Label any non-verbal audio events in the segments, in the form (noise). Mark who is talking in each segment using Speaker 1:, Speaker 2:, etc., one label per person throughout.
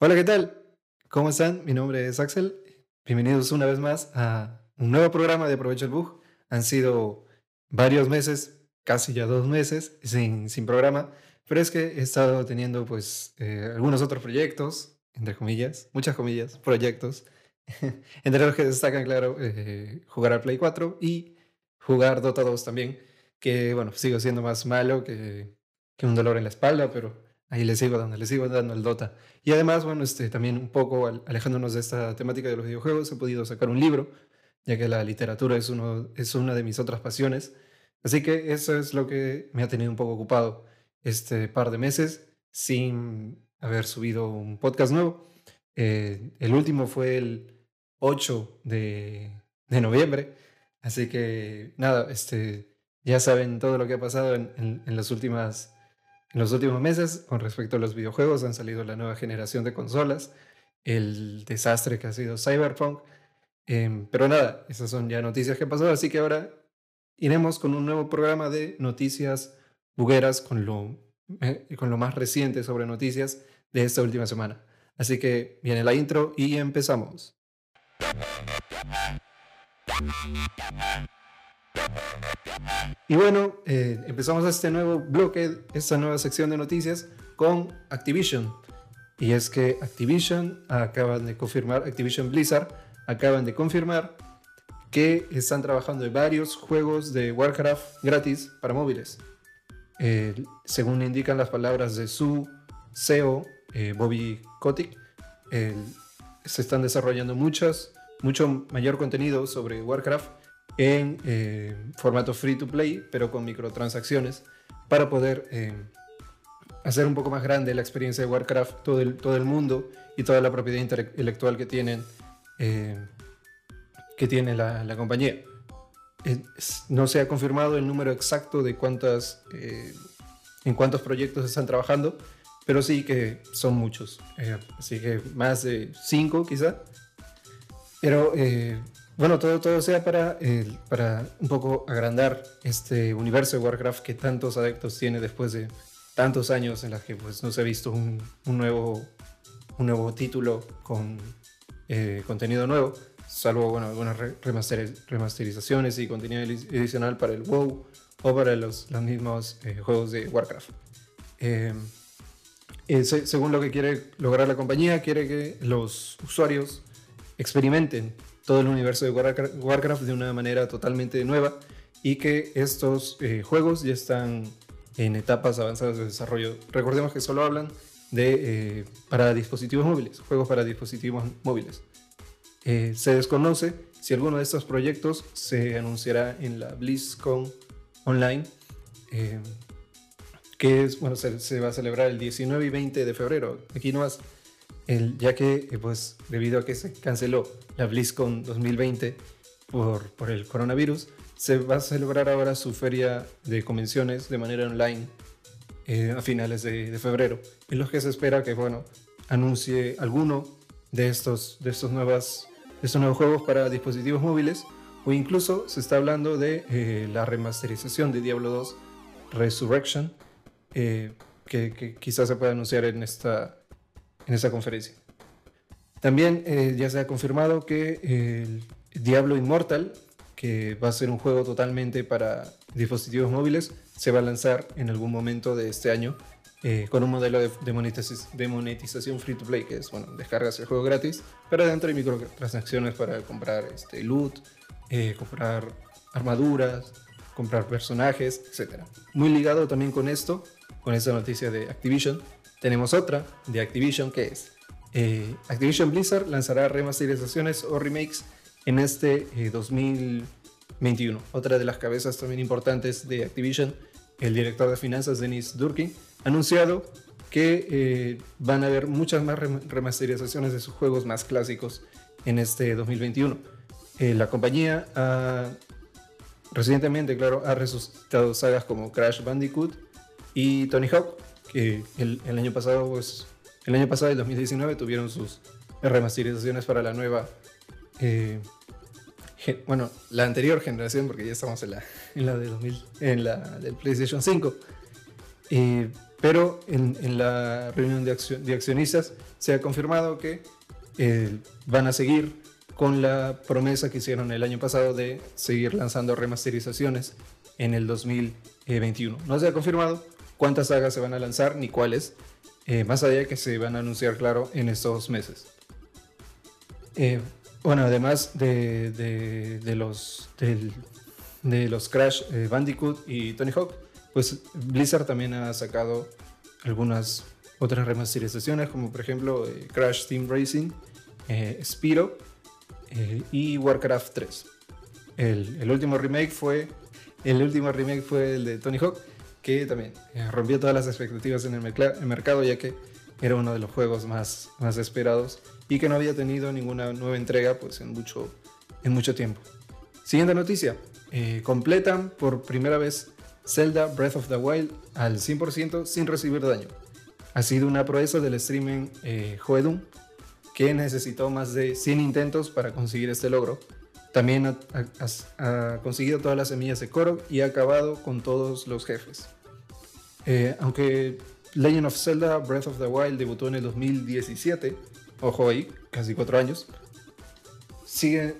Speaker 1: Hola, ¿qué tal? ¿Cómo están? Mi nombre es Axel. Bienvenidos una vez más a un nuevo programa de Aprovecha el Bug. Han sido varios meses, casi ya dos meses, sin, sin programa, pero es que he estado teniendo pues eh, algunos otros proyectos, entre comillas, muchas comillas, proyectos, (laughs) entre los que destacan, claro, eh, jugar al Play 4 y jugar Dota 2 también, que bueno, sigo siendo más malo que, que un dolor en la espalda, pero ahí le sigo dando, le sigo dando el Dota. Y además, bueno, este, también un poco alejándonos de esta temática de los videojuegos, he podido sacar un libro, ya que la literatura es, uno, es una de mis otras pasiones. Así que eso es lo que me ha tenido un poco ocupado este par de meses sin haber subido un podcast nuevo. Eh, el último fue el 8 de, de, noviembre, así que nada, este, ya saben todo lo que ha pasado en, en las últimas en los últimos meses, con respecto a los videojuegos, han salido la nueva generación de consolas, el desastre que ha sido Cyberpunk. Em, pero nada, esas son ya noticias que han así que ahora iremos con un nuevo programa de noticias bugueras con lo, eh, con lo más reciente sobre noticias de esta última semana. Así que viene la intro y empezamos. Y bueno, eh, empezamos este nuevo bloque, esta nueva sección de noticias con Activision. Y es que Activision acaban de confirmar, Activision Blizzard acaban de confirmar que están trabajando en varios juegos de Warcraft gratis para móviles. Eh, según indican las palabras de su CEO, eh, Bobby Kotick, se están desarrollando muchas, mucho mayor contenido sobre Warcraft en eh, formato free to play, pero con microtransacciones, para poder eh, hacer un poco más grande la experiencia de Warcraft, todo el, todo el mundo y toda la propiedad intelectual que tienen eh, que tiene la, la compañía. no se ha confirmado el número exacto de cuántas en cuántos proyectos están trabajando, pero sí que son muchos. así que más de cinco quizá. Pero bueno, todo, todo sea para, para un poco agrandar este universo de Warcraft que tantos adeptos tiene después de tantos años en los que pues, no se ha visto un, un nuevo, un nuevo título con eh, contenido nuevo, salvo bueno, algunas remasterizaciones y contenido adicional para el WoW o para los, los mismos eh, juegos de Warcraft. Eh, según lo que quiere lograr la compañía, quiere que los usuarios experimenten todo el universo de Warcraft de una manera totalmente nueva y que estos eh, juegos ya están en etapas avanzadas de desarrollo. Recordemos que solo hablan de eh, para dispositivos móviles, juegos para dispositivos móviles. Eh, se desconoce si alguno de estos proyectos se anunciará en la BlizzCon Online, que es, bueno, se, se, va a celebrar el 19 y 20 de febrero. Aquí no más ya que, eh, pues, debido a que se canceló la BlizzCon 2020 por, por el coronavirus, se va a celebrar ahora su feria de convenciones de manera online eh, a finales de, febrero, en los que se espera que, bueno, anuncie alguno de estos, de estos, nuevas, estos nuevos juegos para dispositivos móviles, o incluso se está hablando de eh, la remasterización de Diablo 2 Resurrection, que, que, quizás se pueda anunciar en esta, en esa conferencia. También eh, ya se ha confirmado que el Diablo Immortal, que va a ser un juego totalmente para dispositivos móviles, se va a lanzar en algún momento de este año eh, con un modelo de, monetización, free to play, que es, bueno, descargas el juego gratis, pero dentro hay microtransacciones para comprar este, loot, eh, comprar armaduras, comprar personajes, etc. Muy ligado también con esto, con esta noticia de Activision, tenemos otra de Activision que es eh, Activision Blizzard lanzará remasterizaciones o remakes en este 2021. Eh, otra de las cabezas también importantes de Activision, el director de finanzas Denis Durkin, ha anunciado que eh, van a haber muchas más remasterizaciones de sus juegos más clásicos en este 2021. la compañía ha, recientemente, claro, ha resucitado sagas como Crash Bandicoot y Tony Hawk, que el, el, año pasado, pues, el año pasado, el 2019, tuvieron sus remasterizaciones para la nueva, eh, bueno, la anterior generación, porque ya estamos en la, en la, de 2000, en la del PlayStation 5. pero en, la reunión de, de, accionistas se ha confirmado que van a seguir con la promesa que hicieron el año pasado de seguir lanzando remasterizaciones en el 2021. No se ha confirmado cuántas sagas se van a lanzar ni cuáles, eh, más allá que se van a anunciar, claro, en estos meses. Eh, bueno, además de, de, los, de los Crash eh, Bandicoot y Tony Hawk, pues Blizzard también ha sacado algunas otras remasterizaciones, como por ejemplo Crash Team Racing, Spiro y Warcraft 3. El, el, último remake fue el último remake fue el de Tony Hawk, que también eh, rompió todas las expectativas en el, mercado, ya que era uno de los juegos más, más esperados y que no había tenido ninguna nueva entrega pues, en, mucho, en mucho tiempo. Siguiente noticia. Eh, completan por primera vez Zelda Breath of the Wild al 100% sin recibir daño. Ha sido una proeza del streaming eh, que necesitó más de 100 intentos para conseguir este logro también ha, conseguido todas las semillas de Korok y ha acabado con todos los jefes. Eh, aunque Legend of Zelda Breath of the Wild debutó en el 2017, ojo ahí, casi cuatro años, sigue,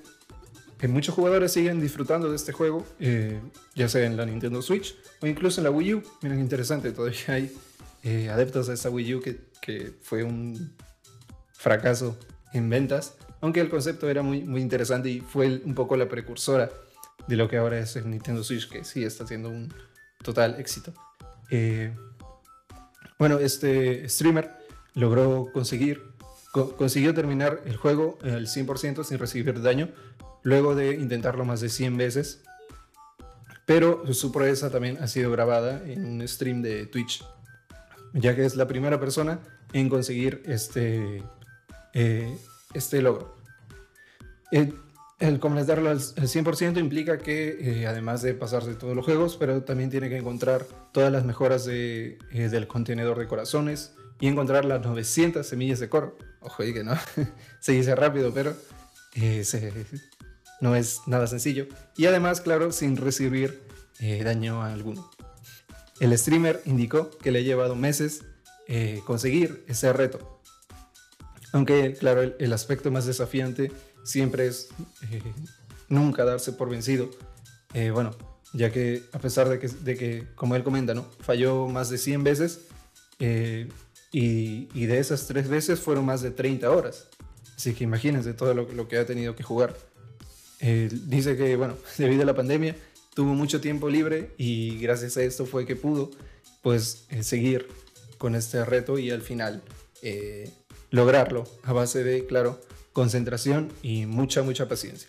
Speaker 1: muchos jugadores siguen disfrutando de este juego, eh, ya sea en la Nintendo Switch o incluso en la Wii U. Miren, interesante, todavía hay eh, adeptos de esta Wii U que, que fue un fracaso en ventas aunque el concepto era muy, muy interesante y fue un poco la precursora de lo que ahora es el Nintendo Switch, que sí está siendo un total éxito. Eh, bueno, este streamer logró conseguir, consiguió terminar el juego al 100% sin recibir daño, luego de intentarlo más de 100 veces, pero su proeza también ha sido grabada en un stream de Twitch, ya que es la primera persona en conseguir este, eh, este logro. El, el completarlo al 100% implica que, eh, además de pasarse todos los juegos, pero también tiene que encontrar todas las mejoras de, eh, del contenedor de corazones y encontrar las 900 semillas de coro. Ojo, y que no, (laughs) se dice rápido, pero eh, no es nada sencillo. Y además, claro, sin recibir daño alguno. El streamer indicó que le ha llevado meses conseguir ese reto aunque, claro, el, aspecto más desafiante siempre es eh, nunca darse por vencido. Eh, bueno, ya que a pesar de que, como él comenta, ¿no? falló más de 100 veces eh, y, de esas tres veces fueron más de 30 horas. Así que imagínense todo lo, lo que ha tenido que jugar. dice que, bueno, (laughs) debido a la pandemia, tuvo mucho tiempo libre y gracias a esto fue que pudo, pues, seguir con este reto y al final lograrlo a base de, claro, concentración y mucha, mucha paciencia.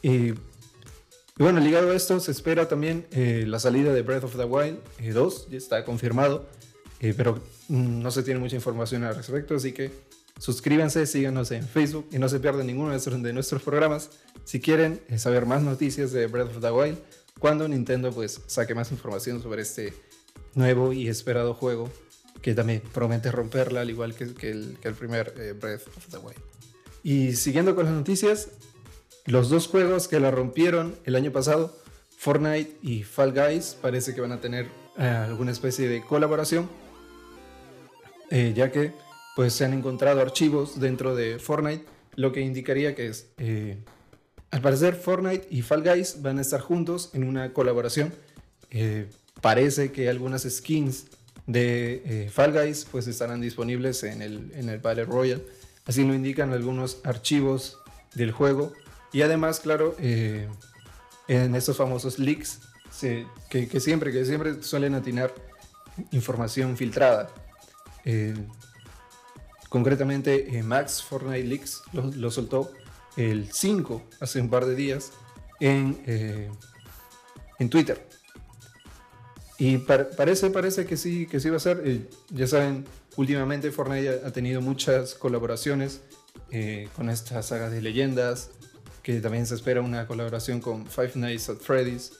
Speaker 1: Y, bueno, ligado a esto, se espera también eh, la salida de Breath of the Wild 2, eh, ya está confirmado, eh, pero mm, no se tiene mucha información al respecto, así que suscríbanse, síganos en Facebook y no se pierdan ninguno de nuestros, de nuestros programas si quieren saber más noticias de Breath of the Wild cuando Nintendo pues saque más información sobre este nuevo y esperado juego que también promete romperla, al igual que, el, primer eh, Breath of the Wild. Y siguiendo con las noticias, los dos juegos que la rompieron el año pasado, Fortnite y Fall Guys, parece que van a tener eh, alguna especie de colaboración, eh, ya que pues se han encontrado archivos dentro de Fortnite, lo que indicaría que es, al parecer Fortnite y Fall Guys van a estar juntos en una colaboración. parece que algunas skins de eh, Fall Guys pues estarán disponibles en el, en el Battle Royale. Así lo indican algunos archivos del juego. Y además, claro, eh, en estos famosos leaks, que, siempre, que siempre suelen atinar información filtrada. Eh, concretamente, Max Fortnite Leaks lo, soltó el 5, hace un par de días, en, en Twitter. Y parece, parece que sí, que sí va a ser. Eh, ya saben, últimamente Fortnite ha tenido muchas colaboraciones eh, con esta saga de leyendas, que también se espera una colaboración con Five Nights at Freddy's.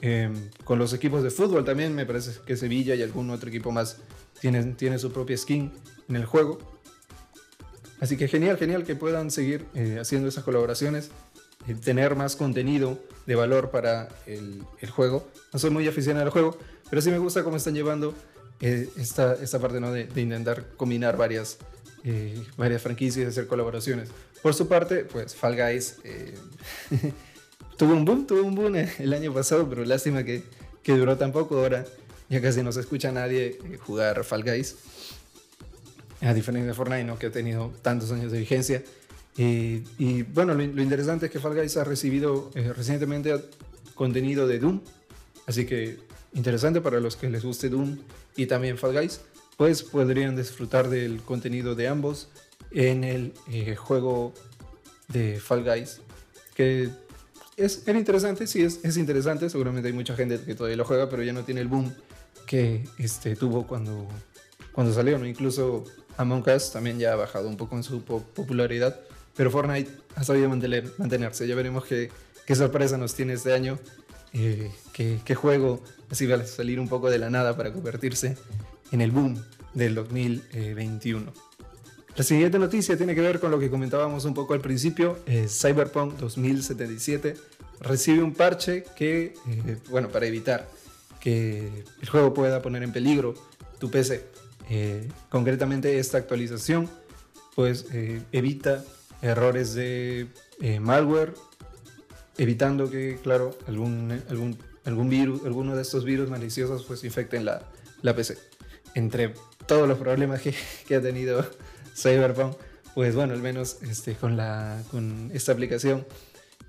Speaker 1: Em, con los equipos de fútbol también, me parece que Sevilla y algún otro equipo más tienen, tiene su propia skin en el juego. Así que genial, genial que puedan seguir eh, haciendo esas colaboraciones. Tener más contenido de valor para el, juego. No soy muy aficionado al juego, pero sí me gusta cómo están llevando eh, esta, esta parte ¿no? de, intentar combinar varias, eh, varias franquicias y hacer colaboraciones. Por su parte, pues Fall Guys eh, (laughs) tuvo un boom, tuvo un boom el año pasado, pero lástima que, que duró tan poco. Ahora ya casi no se escucha a nadie jugar Fall Guys. A diferencia de Fortnite, ¿no? que ha tenido tantos años de vigencia. Y bueno, lo, interesante es que Fall Guys ha recibido recientemente contenido de Doom. Así que interesante para los que les guste Doom y también Fall Guys, pues podrían disfrutar del contenido de ambos en el eh, juego de Fall Guys, que es, era interesante, sí, es, es, interesante, seguramente hay mucha gente que todavía lo juega, pero ya no tiene el boom que este, tuvo cuando, cuando salió. Incluso Among Us también ya ha bajado un poco en su popularidad, pero Fortnite ha sabido mantener, mantenerse, ya veremos qué, sorpresa nos tiene este año eh, qué, juego así va a salir un poco de la nada para convertirse en el boom del 2021. La siguiente noticia tiene que ver con lo que comentábamos un poco al principio. Eh, Cyberpunk 2077 recibe un parche que, eh, bueno, para evitar que el juego pueda poner en peligro tu PC. concretamente esta actualización pues evita errores de malware evitando que, claro, algún, algún, algún virus, alguno de estos virus maliciosos pues infecten la, la PC. Entre todos los problemas que, (laughs) que, ha tenido Cyberpunk, pues bueno, al menos este, con, la, con esta aplicación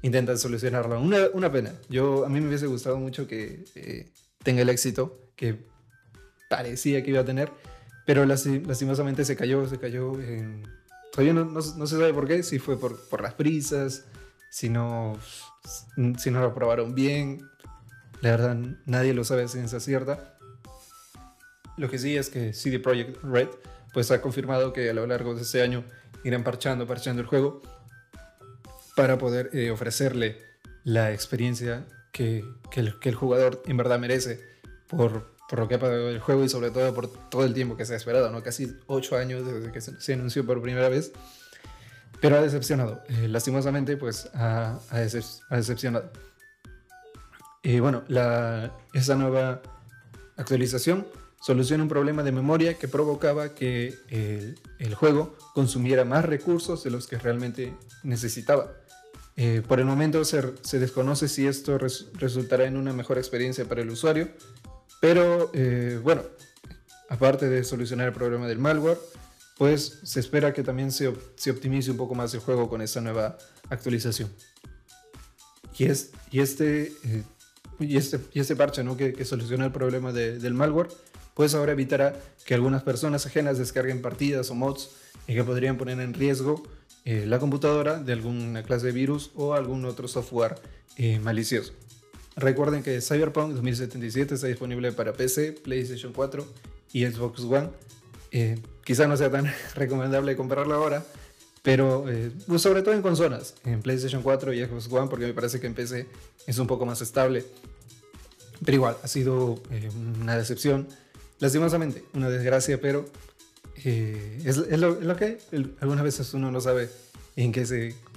Speaker 1: intentan solucionarlo. Una, una pena. Yo, a mí me hubiese gustado mucho que eh, tenga el éxito que parecía que iba a tener, pero lastimosamente se cayó, se cayó. En... Todavía no, no, se sabe por qué, si fue por, por las prisas, si no si no lo probaron bien. La verdad, nadie lo sabe a ciencia cierta. Lo que sí es que CD Projekt Red pues ha confirmado que a lo largo de este año irán parchando, parchando el juego para poder eh, ofrecerle la experiencia que, que, el, jugador en verdad merece por, por, lo que ha pagado el juego y sobre todo por todo el tiempo que se ha esperado, ¿no? Casi 8 años desde que se, anunció por primera vez pero ha decepcionado. Eh, lastimosamente, pues ha, decepcionado. Y bueno, la, esa nueva actualización soluciona un problema de memoria que provocaba que el, juego consumiera más recursos de los que realmente necesitaba. Eh, por el momento se, se, desconoce si esto resultará en una mejor experiencia para el usuario, pero eh, bueno, aparte de solucionar el problema del malware, pues se espera que también se, optimice un poco más el juego con esta nueva actualización. Y, es, y, este, eh, y, este, y este parche ¿no? que, que soluciona el problema del malware, pues ahora evitará que algunas personas ajenas descarguen partidas o mods y que podrían poner en riesgo eh, la computadora de alguna clase de virus o algún otro software eh, malicioso. Recuerden que Cyberpunk 2077 está disponible para PC, PlayStation 4 y Xbox One eh, quizá no sea tan (laughs) recomendable comprarlo ahora, pero eh, sobre todo en consolas, en PlayStation 4 y Xbox One, porque me parece que en PC es un poco más estable. Pero igual, ha sido eh, una decepción, lastimosamente, una desgracia, pero es, lo, que algunas veces uno no sabe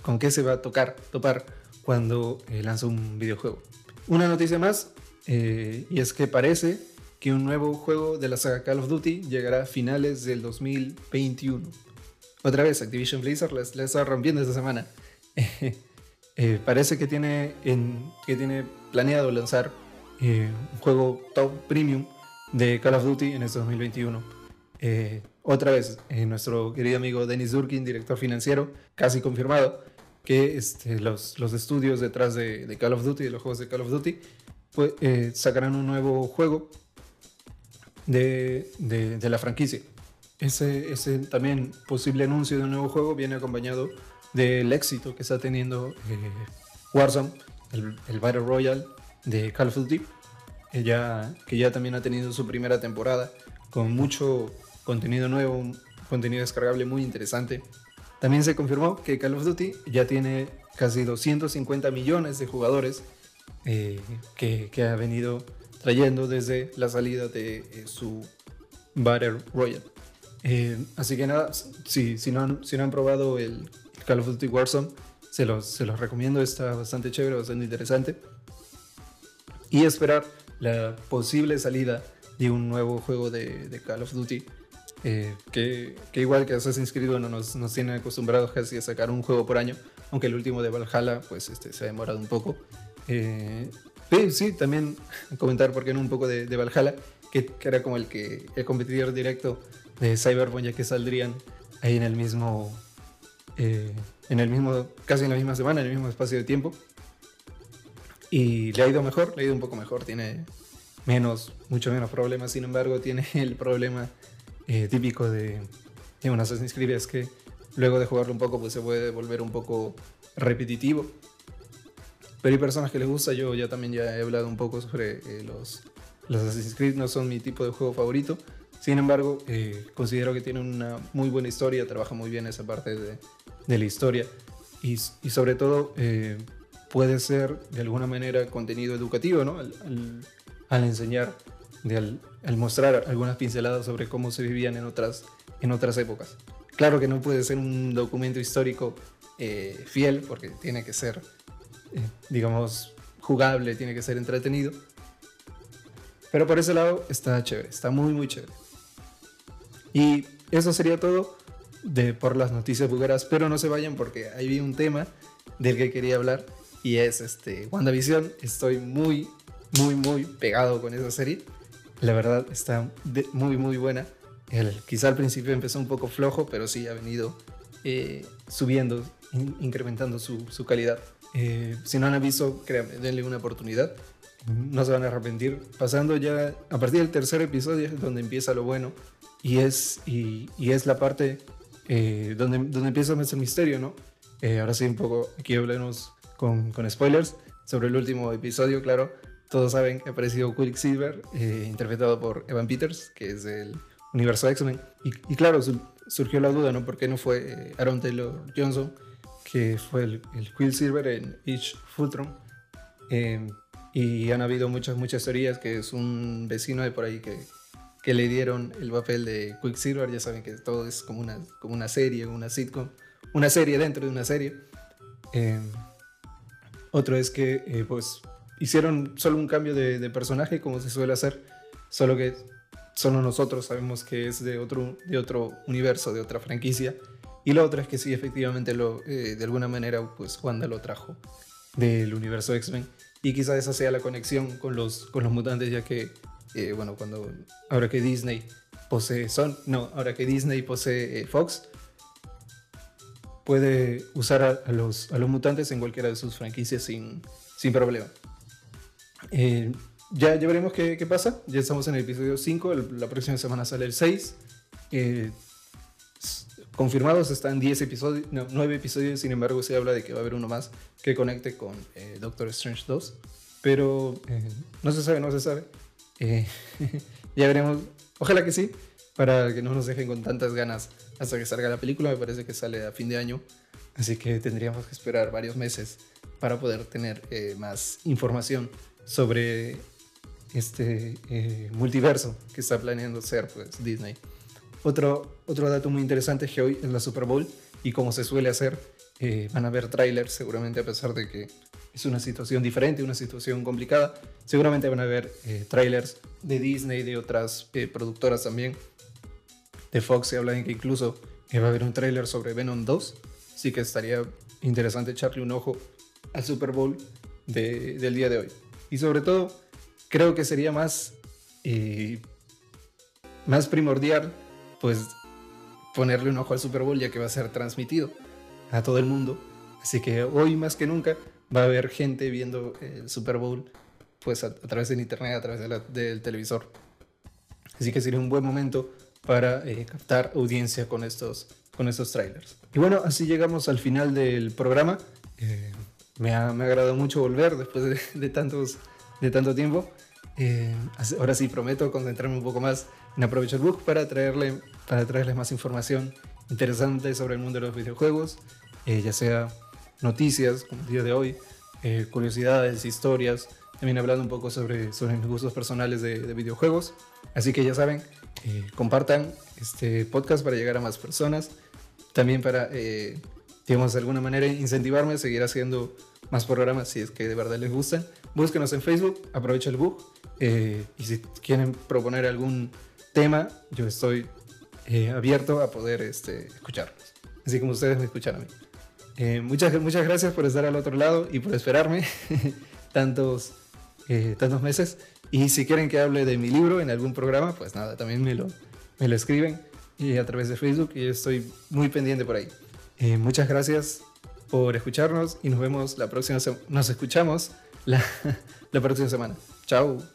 Speaker 1: con qué se va a tocar, topar cuando lanza un videojuego. Una noticia más, y es que parece que un nuevo juego de la saga Call of Duty llegará a finales del 2021. Otra vez, Activision Blizzard les, está rompiendo esta semana. (laughs) Eh, parece que tiene, que tiene planeado lanzar eh, un juego top premium de Call of Duty en este 2021. Eh, otra vez, nuestro querido amigo Dennis Durkin, director financiero, casi confirmado que este, los, los, estudios detrás de, de, Call of Duty, de los juegos de Call of Duty, pues, sacarán un nuevo juego de, de, la franquicia. Ese, ese, también posible anuncio de un nuevo juego viene acompañado del éxito que está teniendo eh, Warzone, el, el, Battle Royale de Call of Duty, que ya, que ya también ha tenido su primera temporada con mucho contenido nuevo, contenido descargable muy interesante. También se confirmó que Call of Duty ya tiene casi 250 millones de jugadores eh, que, ha venido trayendo desde la salida de eh, su Battle Royale. Eh, así que nada, si, no han, han probado el Call of Duty Warzone, Se los, recomiendo, está bastante chévere, bastante interesante. Y esperar la posible salida de un nuevo juego de Call of Duty. Eh, que, igual que Assassin's Creed bueno, nos, nos tiene acostumbrados casi a sacar un juego por año, aunque el último de Valhalla pues este, se ha demorado un poco. Eh, sí, también (laughs) comentar por qué no un poco de, de Valhalla, que, que, era como el que el competidor directo de Cyberpunk ya que saldrían ahí en el mismo eh, en el mismo casi en la misma semana en el mismo espacio de tiempo y le ha ido mejor le ha ido un poco mejor tiene menos mucho menos problemas sin embargo tiene (laughs) el problema eh, típico de, de un Assassin's Creed es que luego de jugarlo un poco pues se puede volver un poco repetitivo. Pero hay personas que les gusta yo ya también ya he hablado un poco sobre eh, los los Assassin's Creed no son mi tipo de juego favorito. Sin embargo, eh, considero que tiene una muy buena historia, trabaja muy bien esa parte de, de la historia. Y, y sobre todo puede ser de alguna manera contenido educativo, ¿no? Al, al, enseñar, de al, mostrar algunas pinceladas sobre cómo se vivían en otras, en otras épocas. Claro que no puede ser un documento histórico eh, fiel porque tiene que ser, eh, digamos, jugable, tiene que ser entretenido. Pero por ese lado está chévere, está muy, muy chévere. Y eso sería todo de por las noticias bugueras, pero no se vayan porque ahí vi un tema del que quería hablar y es este WandaVision. Estoy muy, muy, muy pegado con esa serie. La verdad está muy, muy buena. El, quizá al principio empezó un poco flojo, pero sí ha venido eh, subiendo, in, incrementando su, su calidad. Eh, si no han visto, créanme, denle una oportunidad. No se van a arrepentir. Pasando ya a partir del tercer episodio es donde empieza lo bueno. Y es, y, y es la parte eh, donde, donde empieza nuestro misterio, ¿no? Eh, ahora sí, un poco, aquí hablaremos con, con, spoilers sobre el último episodio, claro. Todos saben que ha aparecido Quicksilver, eh, interpretado por Evan Peters, que es del universo X-Men. Y, claro, su, surgió la duda, ¿no? ¿Por qué no fue eh, Aaron Taylor Johnson, que fue el, Quicksilver en Each Fultron? Eh, y han habido muchas, muchas teorías que es un vecino de por ahí que, le dieron el papel de Quicksilver. Ya saben que todo es como una, como una serie, una sitcom, una serie dentro de una serie. Eh, otro es que eh, pues hicieron solo un cambio de, personaje como se suele hacer, solo que solo nosotros sabemos que es de otro, de otro universo, de otra franquicia. Y lo otro es que sí, efectivamente, lo, eh, de alguna manera, pues Wanda lo trajo del universo X-Men. Y quizá esa sea la conexión con los, con los mutantes, ya que eh, bueno, cuando ahora que Disney posee Son, no, ahora que Disney posee eh, Fox, puede usar a, a, los, a los mutantes en cualquiera de sus franquicias sin, sin problema. Eh, ya, ya veremos qué, qué, pasa. Ya estamos en el episodio 5. El, la próxima semana sale el 6. Eh, confirmados están 10 episodios, no, 9 episodios. Sin embargo, se habla de que va a haber uno más que conecte con eh, Doctor Strange 2. Pero no se sabe, no se sabe. Eh, (laughs) ya veremos. Ojalá que sí, para que no nos dejen con tantas ganas hasta que salga la película. Me parece que sale a fin de año, así que tendríamos que esperar varios meses para poder tener eh, más información sobre este eh, multiverso que está planeando ser pues, Disney. Otro, otro dato muy interesante es que hoy es la Super Bowl y como se suele hacer, eh, van a ver trailers seguramente a pesar de que es una situación diferente, una situación complicada. Seguramente van a ver eh, trailers de Disney, de otras eh, productoras también. De Fox se habla de que incluso va a haber un trailer sobre Venom 2. Así que estaría interesante echarle un ojo al Super Bowl de, del día de hoy. Y sobre todo, creo que sería más, eh, más primordial pues ponerle un ojo al Super Bowl ya que va a ser transmitido a todo el mundo. Así que hoy más que nunca va a haber gente viendo el Super Bowl pues a, a través del internet, a través de la, del televisor. Así que sería un buen momento para eh, captar audiencia con estos, con estos trailers. Y bueno, así llegamos al final del programa. Eh, me, ha, me ha agradado mucho volver después de, de tantos, de tanto tiempo. Eh, ahora sí prometo concentrarme un poco más en Aprovechar Book para, traerle, para traerles más información interesante sobre el mundo de los videojuegos, eh, ya sea noticias, como el día de hoy, eh, curiosidades, historias, también hablando un poco sobre, sobre mis gustos personales de, de videojuegos. Así que ya saben, eh, compartan este podcast para llegar a más personas, también para eh, digamos, de alguna manera incentivarme a seguir haciendo más programas si es que de verdad les gustan. Búsquenos en Facebook, aprovecha el bug. Eh, y si quieren proponer algún tema, yo estoy eh, abierto a poder este, escucharlos. Así como ustedes me escuchan a mí. Eh, muchas, muchas gracias por estar al otro lado y por esperarme (laughs) tantos, tantos meses. Y si quieren que hable de mi libro en algún programa, pues nada, también me lo, me lo escriben y a través de Facebook y estoy muy pendiente por ahí. muchas gracias por escucharnos y nos vemos la próxima Nos escuchamos la, (laughs) la próxima semana. Chao.